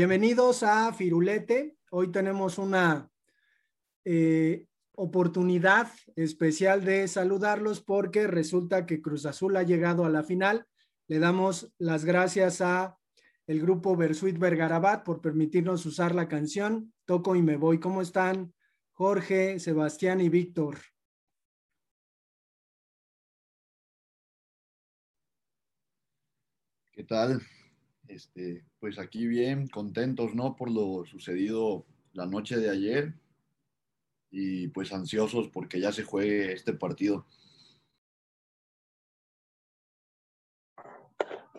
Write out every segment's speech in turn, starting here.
Bienvenidos a Firulete. Hoy tenemos una eh, oportunidad especial de saludarlos porque resulta que Cruz Azul ha llegado a la final. Le damos las gracias a el grupo Versuit Vergarabat por permitirnos usar la canción Toco y me voy. ¿Cómo están Jorge, Sebastián y Víctor? ¿Qué tal? Este, pues aquí bien, contentos, ¿no? Por lo sucedido la noche de ayer y pues ansiosos porque ya se juegue este partido.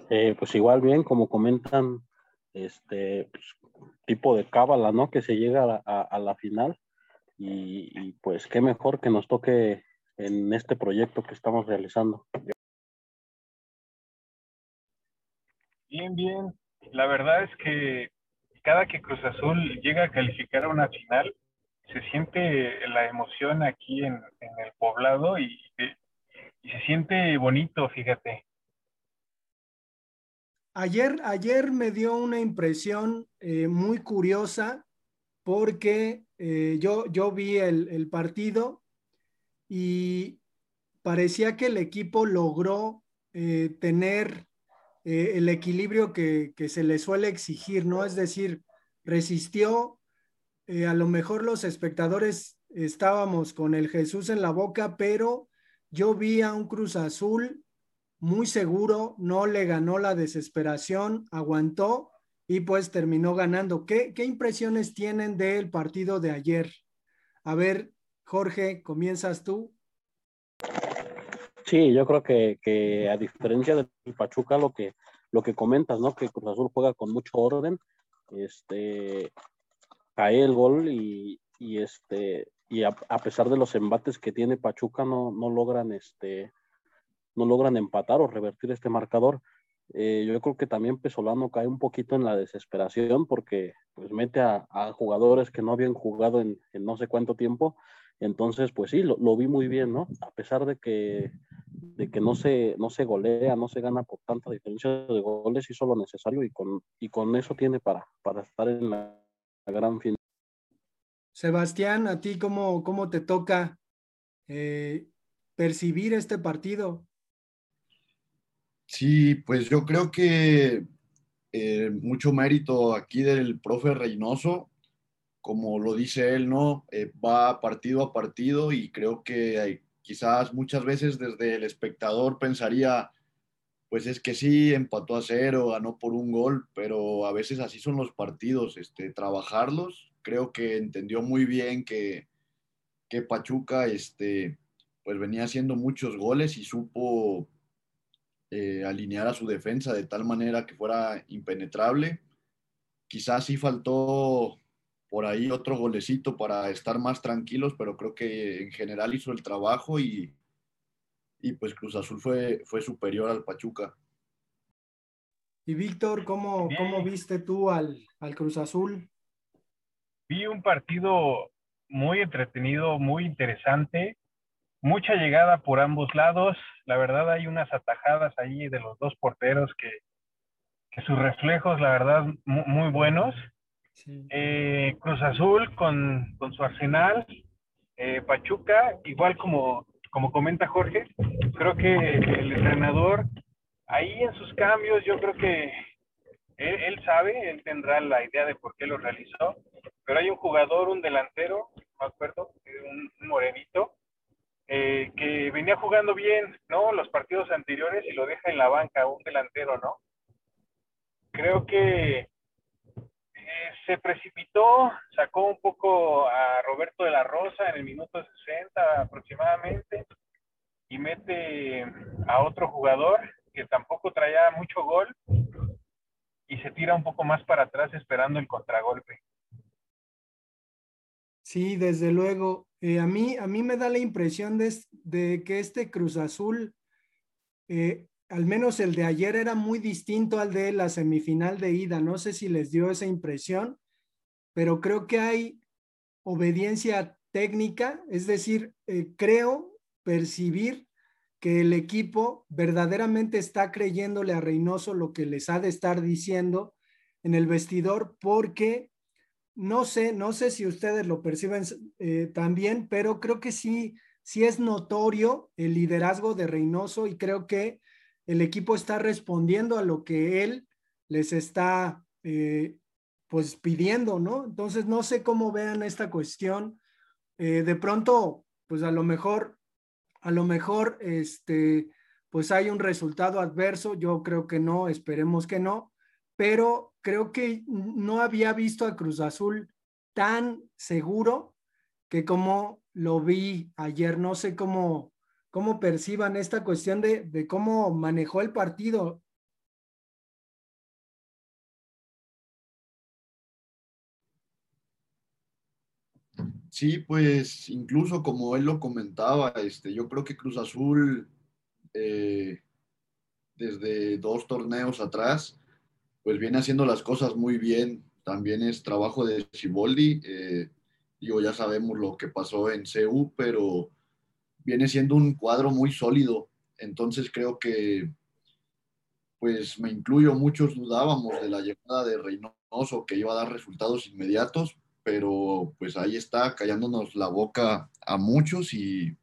Eh, pues igual bien, como comentan, este pues, tipo de cábala, ¿no? Que se llega a, la final y, y, pues qué mejor que nos toque en este proyecto que estamos realizando. Bien, bien. La verdad es que cada que Cruz Azul llega a calificar a una final, se siente la emoción aquí en, el poblado y, se siente bonito, fíjate. Ayer, ayer me dio una impresión eh, muy curiosa porque eh, yo, yo vi el, partido y parecía que el equipo logró eh, tener el equilibrio que, que, se le suele exigir, ¿no? Es decir, resistió, eh, a lo mejor los espectadores estábamos con el Jesús en la boca, pero yo vi a un Cruz Azul muy seguro, no le ganó la desesperación, aguantó y pues terminó ganando. ¿Qué, qué impresiones tienen del partido de ayer? A ver, Jorge, comienzas tú. Sí, yo creo que, que a diferencia del Pachuca, lo que, lo que comentas, ¿no? Que Cruz Azul juega con mucho orden. Este, cae el gol y, este y a, pesar de los embates que tiene Pachuca no, no logran este no logran empatar o revertir este marcador. Eh, yo creo que también Pesolano cae un poquito en la desesperación porque pues mete a, jugadores que no habían jugado en, no sé cuánto tiempo. Entonces, pues sí, lo, vi muy bien, ¿no? A pesar de que, de que no, se, no se golea, no se gana por tanta diferencia de goles, hizo lo necesario y con, y con eso tiene para, para estar en la, gran final. Sebastián, ¿a ti cómo, cómo te toca eh, percibir este partido? Sí, pues yo creo que eh, mucho mérito aquí del profe Reynoso, como lo dice él, ¿no? Eh, va partido a partido y creo que quizás muchas veces desde el espectador pensaría, pues es que sí, empató a cero, ganó por un gol, pero a veces así son los partidos, este, trabajarlos. Creo que entendió muy bien que, que Pachuca, este, pues venía haciendo muchos goles y supo eh, alinear a su defensa de tal manera que fuera impenetrable. Quizás sí faltó por ahí otro golecito para estar más tranquilos, pero creo que en general hizo el trabajo y, y pues Cruz Azul fue, fue superior al Pachuca. Y Víctor, ¿cómo, ¿cómo viste tú al, al Cruz Azul? Vi un partido muy entretenido, muy interesante, mucha llegada por ambos lados. La verdad hay unas atajadas ahí de los dos porteros que, que sus reflejos, la verdad, muy, buenos. Eh, Cruz Azul con, con su arsenal, eh, Pachuca, igual como como comenta Jorge, creo que el entrenador ahí en sus cambios, yo creo que él, sabe, él tendrá la idea de por qué lo realizó, pero hay un jugador, un delantero, no me acuerdo, un, morenito, eh, que venía jugando bien, ¿no? Los partidos anteriores y lo deja en la banca, un delantero, ¿no? Creo que se precipitó, sacó un poco a Roberto de la Rosa en el minuto 60 aproximadamente y mete a otro jugador que tampoco traía mucho gol y se tira un poco más para atrás esperando el contragolpe. Sí, desde luego. Eh, a, mí, a mí me da la impresión de, de que este Cruz Azul eh, al menos el de ayer era muy distinto al de la semifinal de ida. No sé si les dio esa impresión, pero creo que hay obediencia técnica, es decir, eh, creo percibir que el equipo verdaderamente está creyéndole a Reynoso lo que les ha de estar diciendo, en el vestidor porque no sé, no sé si ustedes lo perciben eh, también, pero creo que sí, sí es notorio el liderazgo de Reynoso y creo que el equipo está respondiendo a lo que él les está eh, pues pidiendo, ¿no? Entonces no sé cómo vean esta cuestión. Eh, de pronto, pues a lo mejor, a lo mejor, este, pues hay un resultado adverso. Yo creo que no, esperemos que no, pero creo que no había visto a Cruz Azul tan seguro que como lo vi ayer. No sé cómo, cómo perciban esta cuestión de, de cómo manejó el partido. Sí, pues incluso como él lo comentaba, este, yo creo que Cruz Azul eh, desde dos torneos atrás, pues viene haciendo las cosas muy bien. También es trabajo de Ciboldi. Eh, digo, ya sabemos lo que pasó en CU, pero viene siendo un cuadro muy sólido. Entonces creo que, pues me incluyo, muchos dudábamos de la llegada de Reynoso, que iba a dar resultados inmediatos, pero pues ahí está callándonos la boca a muchos y,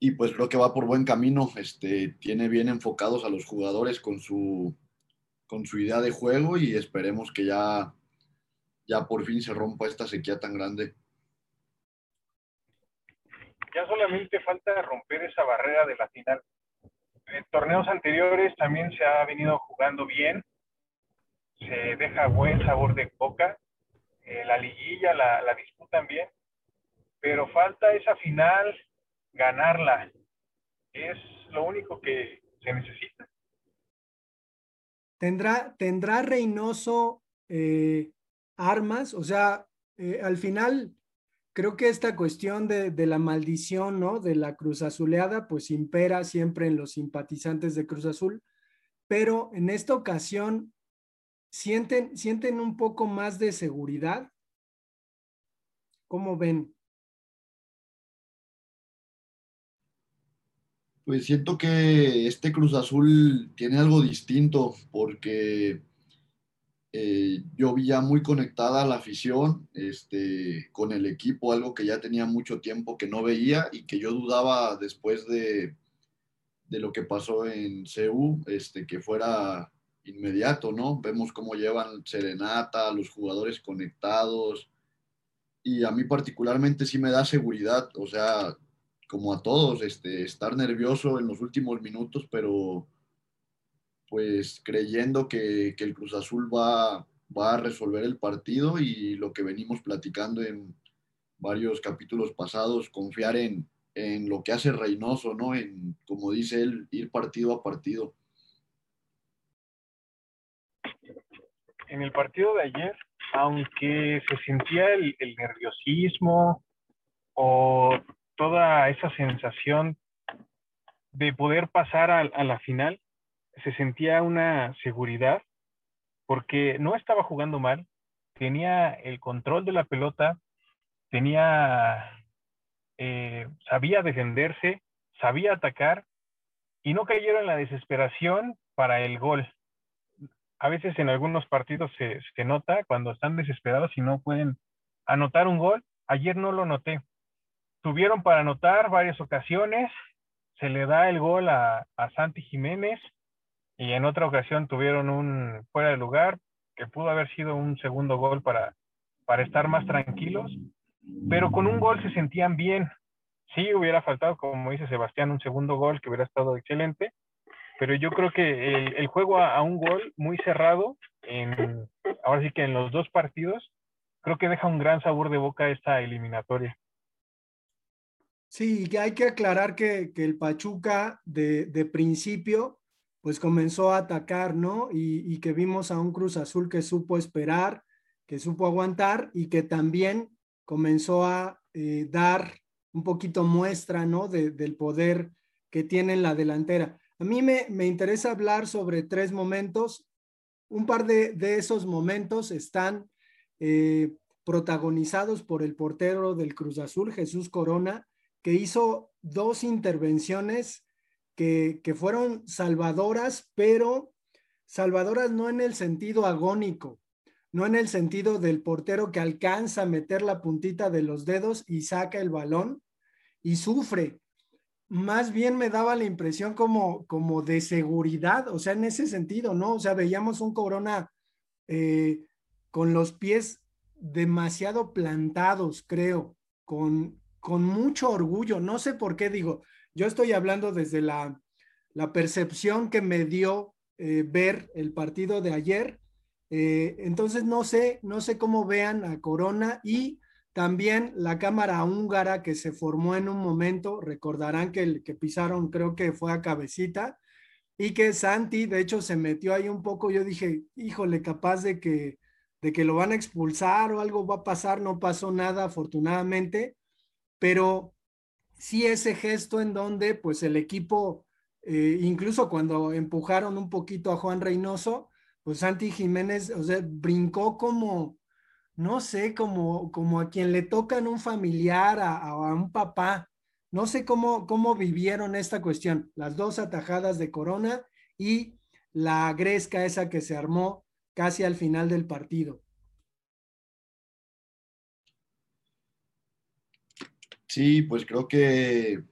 y pues creo que va por buen camino, este, tiene bien enfocados a los jugadores con su, con su idea de juego y esperemos que ya, ya por fin se rompa esta sequía tan grande. Ya solamente falta romper esa barrera de la final. En torneos anteriores también se ha venido jugando bien, se deja buen sabor de coca. Eh, la liguilla la, la, disputan bien, pero falta esa final, ganarla. Es lo único que se necesita. ¿Tendrá, tendrá Reynoso eh, armas? O sea, eh, al final creo que esta cuestión de, la maldición, ¿no? De la Cruz Azuleada, pues impera siempre en los simpatizantes de Cruz Azul, pero en esta ocasión ¿Sienten, ¿Sienten un poco más de seguridad? ¿Cómo ven? Pues siento que este Cruz Azul tiene algo distinto porque eh, yo vi ya muy conectada a la afición este, con el equipo, algo que ya tenía mucho tiempo que no veía y que yo dudaba después de, de lo que pasó en CEU, este, que fuera inmediato, ¿no? Vemos cómo llevan serenata, los jugadores conectados y a mí particularmente sí me da seguridad, o sea, como a todos, este, estar nervioso en los últimos minutos, pero pues creyendo que, que el Cruz Azul va, va a resolver el partido y lo que venimos platicando en varios capítulos pasados, confiar en, en lo que hace Reynoso, ¿no? En, como dice él, ir partido a partido. en el partido de ayer, aunque se sentía el, nerviosismo o toda esa sensación de poder pasar a, a, la final, se sentía una seguridad porque no estaba jugando mal, tenía el control de la pelota, tenía, eh, sabía defenderse, sabía atacar y no cayeron en la desesperación para el gol a veces en algunos partidos se, se, nota cuando están desesperados y no pueden anotar un gol. Ayer no lo noté. Tuvieron para anotar varias ocasiones. Se le da el gol a, a Santi Jiménez y en otra ocasión tuvieron un fuera de lugar que pudo haber sido un segundo gol para, para estar más tranquilos. Pero con un gol se sentían bien. Sí, hubiera faltado, como dice Sebastián, un segundo gol que hubiera estado excelente, pero yo creo que el, juego a, un gol muy cerrado, ahora sí que en los dos partidos, creo que deja un gran sabor de boca esta eliminatoria. Sí, hay que aclarar que, que el Pachuca de, de, principio, pues comenzó a atacar, ¿no? Y, y, que vimos a un Cruz Azul que supo esperar, que supo aguantar y que también comenzó a eh, dar un poquito muestra, ¿no? De, del poder que tiene en la delantera. A mí me, me interesa hablar sobre tres momentos. Un par de, de esos momentos están eh, protagonizados por el portero del Cruz Azul, Jesús Corona, que hizo dos intervenciones que, fueron salvadoras, pero salvadoras no en el sentido agónico, no en el sentido del portero que alcanza a meter la puntita de los dedos y saca el balón y sufre. Más bien me daba la impresión como, como de seguridad, o sea, en ese sentido, ¿no? O sea, veíamos un corona eh, con los pies demasiado plantados, creo, con, con mucho orgullo. No sé por qué digo, yo estoy hablando desde la, percepción que me dio eh, ver el partido de ayer. Eh, entonces no sé, no sé cómo vean a Corona y también la cámara húngara que se formó en un momento, recordarán que el que pisaron creo que fue a cabecita y que Santi de hecho se metió ahí un poco, yo dije, híjole, capaz de que de que lo van a expulsar o algo va a pasar, no pasó nada afortunadamente, pero sí ese gesto en donde pues el equipo, eh, incluso cuando empujaron un poquito a Juan Reynoso, pues Santi Jiménez, o sea, brincó como, no sé, como, como a quien le tocan un familiar, a, a un papá. No sé cómo, cómo vivieron esta cuestión, las dos atajadas de Corona y la gresca esa que se armó casi al final del partido. Sí, pues creo que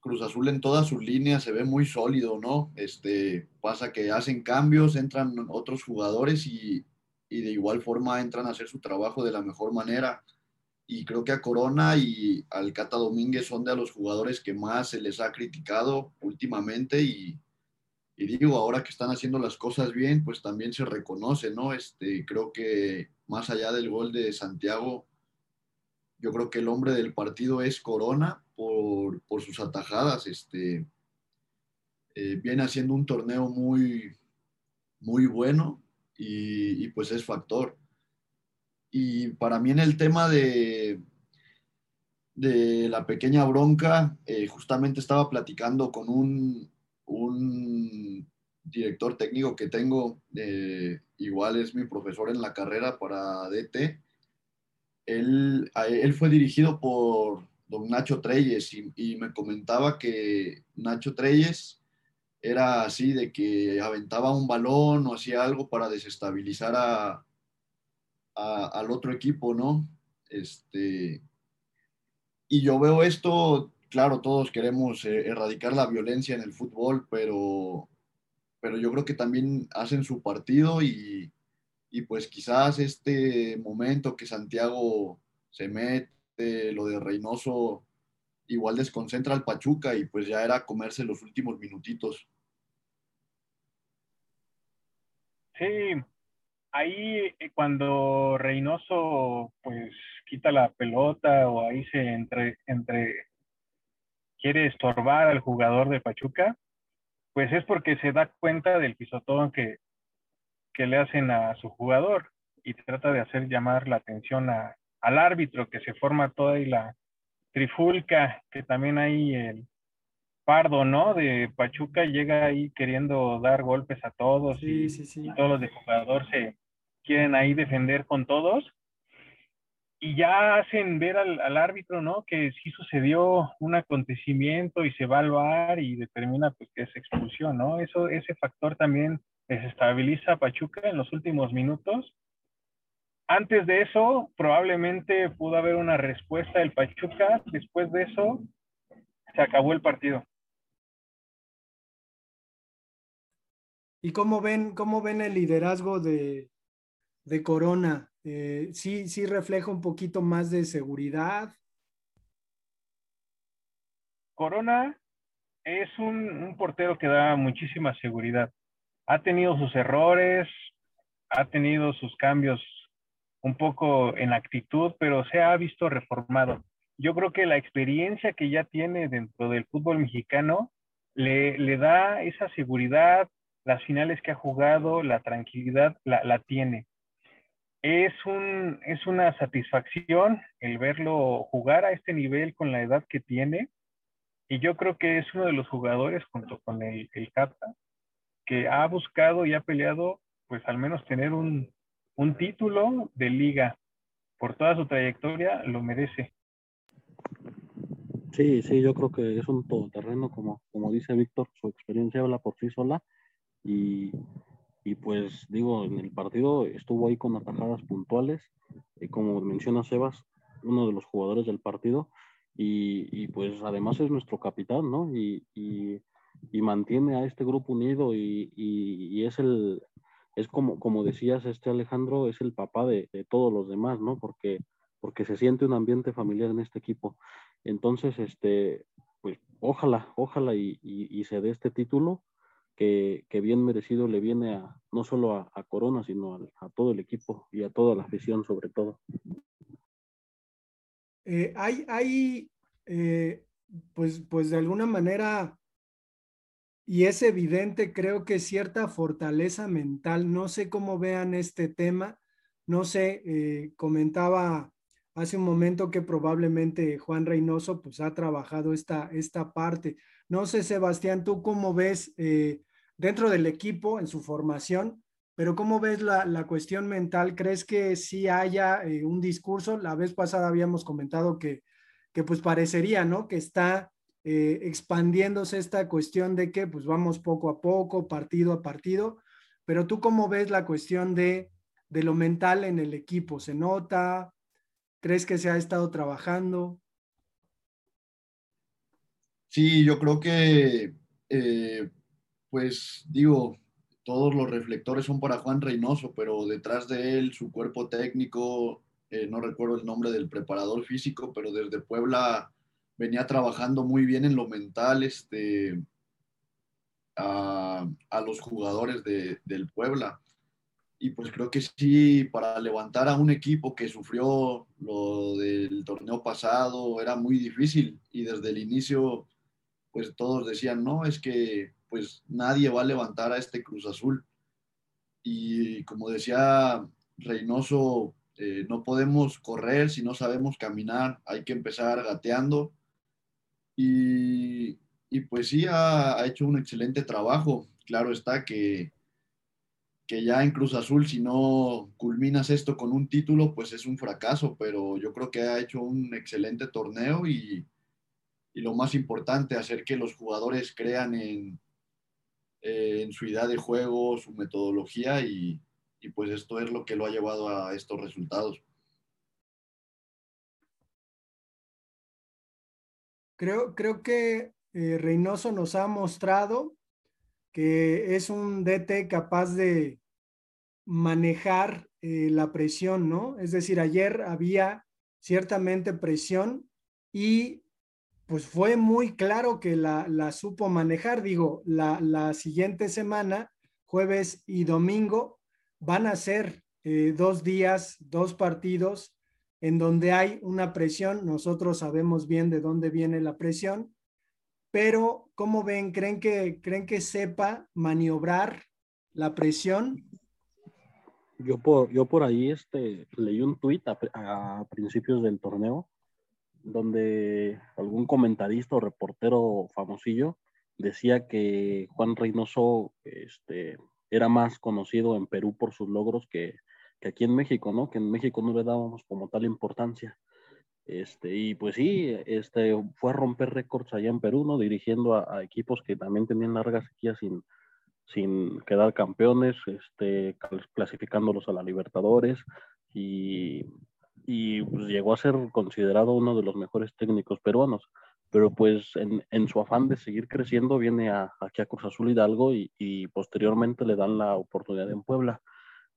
Cruz Azul en todas sus líneas se ve muy sólido, ¿no? Este, pasa que hacen cambios, entran otros jugadores y, y, de igual forma entran a hacer su trabajo de la mejor manera. Y creo que a Corona y al Cata Domínguez son de los jugadores que más se les ha criticado últimamente y, y digo, ahora que están haciendo las cosas bien, pues también se reconoce, ¿no? Este, creo que más allá del gol de Santiago, yo creo que el hombre del partido es Corona por, sus atajadas. Este, eh, viene haciendo un torneo muy, muy bueno y, pues es factor. Y para mí en el tema de, de la pequeña bronca, eh, justamente estaba platicando con un, un director técnico que tengo, eh, igual es mi profesor en la carrera para DT. Él, fue dirigido por don Nacho Treyes y, me comentaba que Nacho Treyes era así de que aventaba un balón o hacía algo para desestabilizar a, al otro equipo, ¿no? Este, y yo veo esto claro, todos queremos eh, erradicar la violencia en el fútbol, pero, pero yo creo que también hacen su partido y, pues quizás este momento que Santiago se mete, lo de Reynoso, igual desconcentra al Pachuca y pues ya era comerse los últimos minutitos. Sí, ahí eh, cuando Reynoso pues quita la pelota o ahí se entre, entre quiere estorbar al jugador de Pachuca, pues es porque se da cuenta del pisotón que, que le hacen a su jugador y trata de hacer llamar la atención al árbitro, que se forma toda y la trifulca, que también hay el pardo, ¿no? De Pachuca llega ahí queriendo dar golpes a todos y, y todos los de jugador se quieren ahí defender con todos y ya hacen ver al, árbitro, ¿no? Que sí sucedió un acontecimiento y se va al bar y determina pues que es expulsión, ¿no? Eso, ese factor también desestabiliza a Pachuca en los últimos minutos. Antes de eso, probablemente pudo haber una respuesta del Pachuca. Después de eso, se acabó el partido. ¿Y cómo ven, cómo ven el liderazgo de, de Corona? Eh, sí, sí refleja un poquito más de seguridad. Corona es un, portero que da muchísima seguridad. Ha tenido sus errores, ha tenido sus cambios un poco en actitud, pero se ha visto reformado. Yo creo que la experiencia que ya tiene dentro del fútbol mexicano le, da esa seguridad, las finales que ha jugado, la tranquilidad la, tiene es, un, es una satisfacción el verlo jugar a este nivel con la edad que tiene. Y yo creo que es uno de los jugadores, junto con el, el Cata, que ha buscado y ha peleado, pues al menos tener un, un título de liga. Por toda su trayectoria, lo merece. Sí, sí, yo creo que es un todoterreno, como, como dice Víctor, su experiencia habla por sí sola. Y y pues digo, en el partido estuvo ahí con atajadas puntuales, y como menciona Sebas, uno de los jugadores del partido, y, pues además es nuestro capitán, ¿no? Y, mantiene a este grupo unido y, es el, es como, como decías, este Alejandro, es el papá de, todos los demás, ¿no? Porque, porque se siente un ambiente familiar en este equipo. Entonces, este, pues ojalá, ojalá y, se dé este título que, bien merecido le viene a no solo a, Corona, sino a, todo el equipo y a toda la afición sobre todo. Eh, hay, hay eh, pues, pues de alguna manera, y es evidente, creo que cierta fortaleza mental. No sé cómo vean este tema. No sé, eh, comentaba hace un momento que probablemente Juan Reynoso pues ha trabajado esta, esta parte. No sé, Sebastián, tú cómo ves dentro del equipo en su formación, pero ¿cómo ves la, cuestión mental? ¿Crees que sí haya eh, un discurso? La vez pasada habíamos comentado que, que pues parecería, ¿no? Que está eh, expandiéndose esta cuestión de que pues vamos poco a poco, partido a partido, pero tú cómo ves la cuestión de, de lo mental en el equipo? ¿Se nota? ¿Crees que se ha estado trabajando? Sí, yo creo que, eh, pues digo, todos los reflectores son para Juan Reynoso, pero detrás de él, su cuerpo técnico, eh, no recuerdo el nombre del preparador físico, pero desde Puebla venía trabajando muy bien en lo mental este, a, los jugadores del Puebla. Y pues creo que sí, para levantar a un equipo que sufrió lo del torneo pasado era muy difícil y desde el inicio pues todos decían, no, es que pues nadie va a levantar a este Cruz Azul. Y como decía Reynoso, eh, no podemos correr si no sabemos caminar, hay que empezar gateando. Y, pues sí, ha, hecho un excelente trabajo. Claro está que, que ya en Cruz Azul, si no culminas esto con un título, pues es un fracaso, pero yo creo que ha hecho un excelente torneo y, y lo más importante, hacer que los jugadores crean en, en su idea de juego, su metodología y, pues esto es lo que lo ha llevado a estos resultados. Creo, creo que eh, Reynoso nos ha mostrado que es un DT capaz de manejar eh, la presión, ¿no? Es decir, ayer había ciertamente presión y pues fue muy claro que la, supo manejar. Digo, la, siguiente semana, jueves y domingo, van a ser eh, dos días, dos partidos en donde hay una presión. Nosotros sabemos bien de dónde viene la presión, pero ¿cómo ven? ¿Creen que, creen que sepa maniobrar la presión? Yo por, yo por ahí este, leí un tuit a principios del torneo donde algún comentarista o reportero famosillo decía que Juan Reynoso este, era más conocido en Perú por sus logros que, aquí en México, ¿no? Que en México no le dábamos como tal importancia. Este, y pues sí, este, fue a romper récords allá en Perú, ¿no? Dirigiendo a, equipos que también tenían largas sequías sin, sin quedar campeones, este, clasificándolos a la Libertadores y y pues, llegó a ser considerado uno de los mejores técnicos peruanos. Pero pues en, en su afán de seguir creciendo viene a, aquí a Cruz Azul Hidalgo y, posteriormente le dan la oportunidad en Puebla.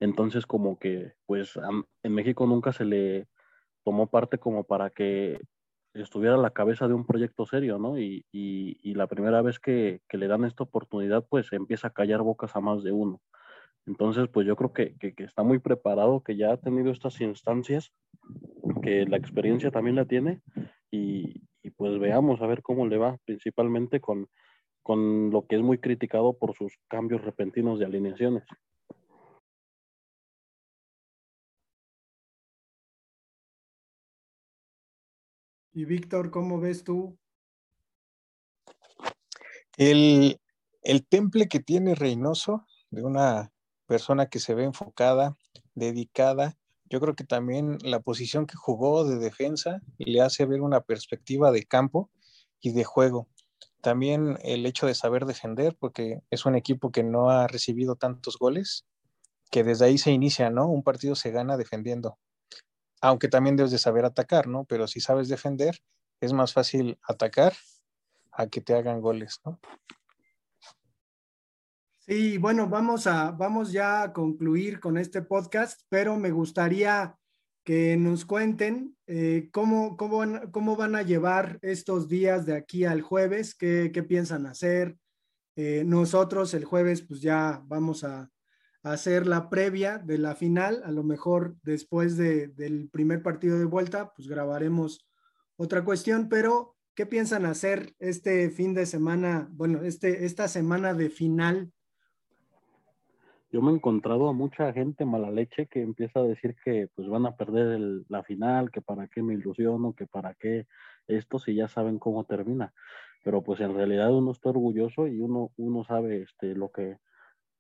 Entonces como que pues en México nunca se le tomó parte como para que estuviera a la cabeza de un proyecto serio, ¿no? Y, y, y la primera vez que, le dan esta oportunidad, pues empieza a callar bocas a más de uno. Entonces, pues yo creo que, que, está muy preparado, que ya ha tenido estas instancias, que la experiencia también la tiene y, pues veamos a ver cómo le va, principalmente con, con lo que es muy criticado por sus cambios repentinos de alineaciones. Y Víctor, ¿cómo ves tú? El, el temple que tiene Reynoso de una persona que se ve enfocada, dedicada. Yo creo que también la posición que jugó de defensa le hace ver una perspectiva de campo y de juego. también el hecho de saber defender, porque es un equipo que no ha recibido tantos goles, que desde ahí se inicia, ¿no? Un partido se gana defendiendo, aunque también debes de saber atacar, ¿no? Pero si sabes defender, es más fácil atacar a que te hagan goles, ¿no? Sí, bueno, vamos a vamos ya a concluir con este podcast, pero me gustaría que nos cuenten eh, cómo, cómo, van, cómo, van, a llevar estos días de aquí al jueves, qué, qué piensan hacer. Eh, nosotros el jueves pues ya vamos a, hacer la previa de la final, a lo mejor después de, del primer partido de vuelta pues grabaremos otra cuestión, pero ¿qué piensan hacer este fin de semana, bueno, este, esta semana de final yo me he encontrado a mucha gente mala leche que empieza a decir que pues van a perder la final, que para qué me ilusiono, que para qué esto si ya saben cómo termina. Pero pues en realidad uno está orgulloso y uno, uno sabe este, lo que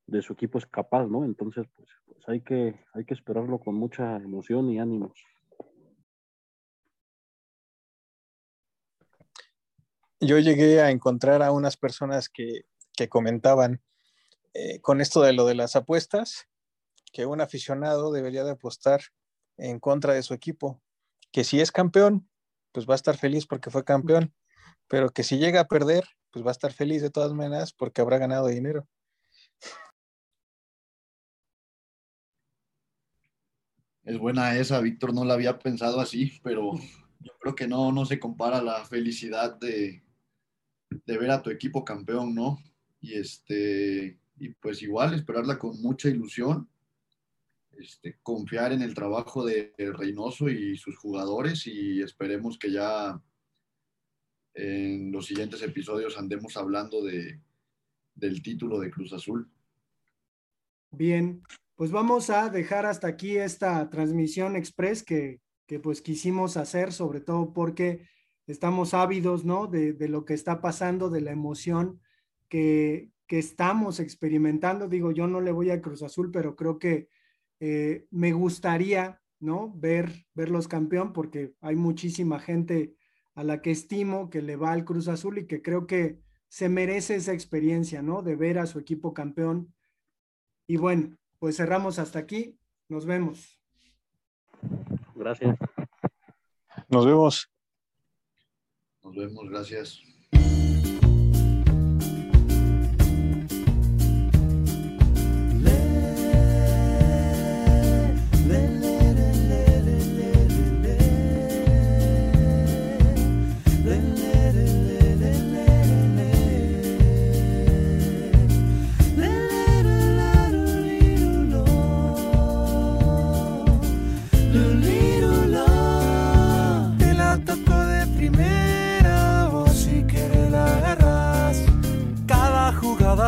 de su equipo es capaz, ¿no? Entonces pues, pues hay, que, hay que esperarlo con mucha emoción y ánimos. Yo llegué a encontrar a unas personas que, que comentaban eh, con esto de lo de las apuestas, que un aficionado debería de apostar en contra de su equipo, que si es campeón, pues va a estar feliz porque fue campeón, pero que si llega a perder, pues va a estar feliz de todas maneras porque habrá ganado dinero. Es buena esa, Víctor, no la había pensado así, pero yo creo que no, no se compara la felicidad de, de ver a tu equipo campeón, ¿no? Y este, y pues igual esperarla con mucha ilusión, este, confiar en el trabajo de Reynoso y sus jugadores y esperemos que ya en los siguientes episodios andemos hablando de, del título de Cruz Azul. Bien, pues vamos a dejar hasta aquí esta transmisión express que, que pues quisimos hacer, sobre todo porque estamos ávidos, ¿no? De, de, lo que está pasando, de la emoción que, que estamos experimentando. Digo, yo no le voy a Cruz Azul, pero creo que eh, me gustaría, ¿no? Ver, verlos campeón, porque hay muchísima gente a la que estimo que le va al Cruz Azul y que creo que se merece esa experiencia, ¿no? De ver a su equipo campeón. Y bueno, pues cerramos hasta aquí. Nos vemos. Gracias. Nos vemos. Nos vemos, gracias.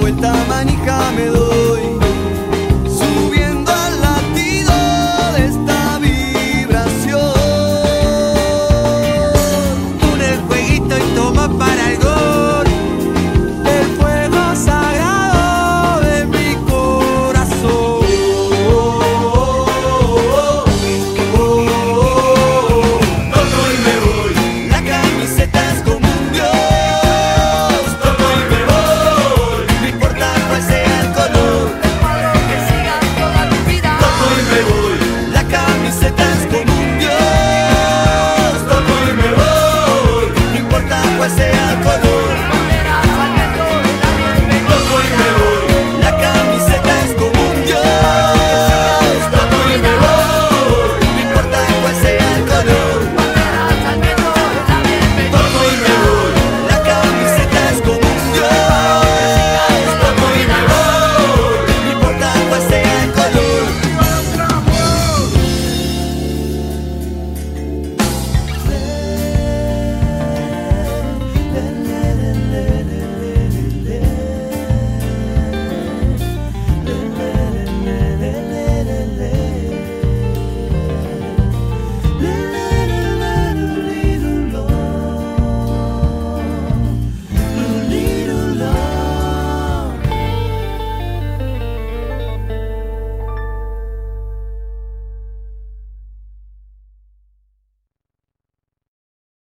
vuelta manija me doy.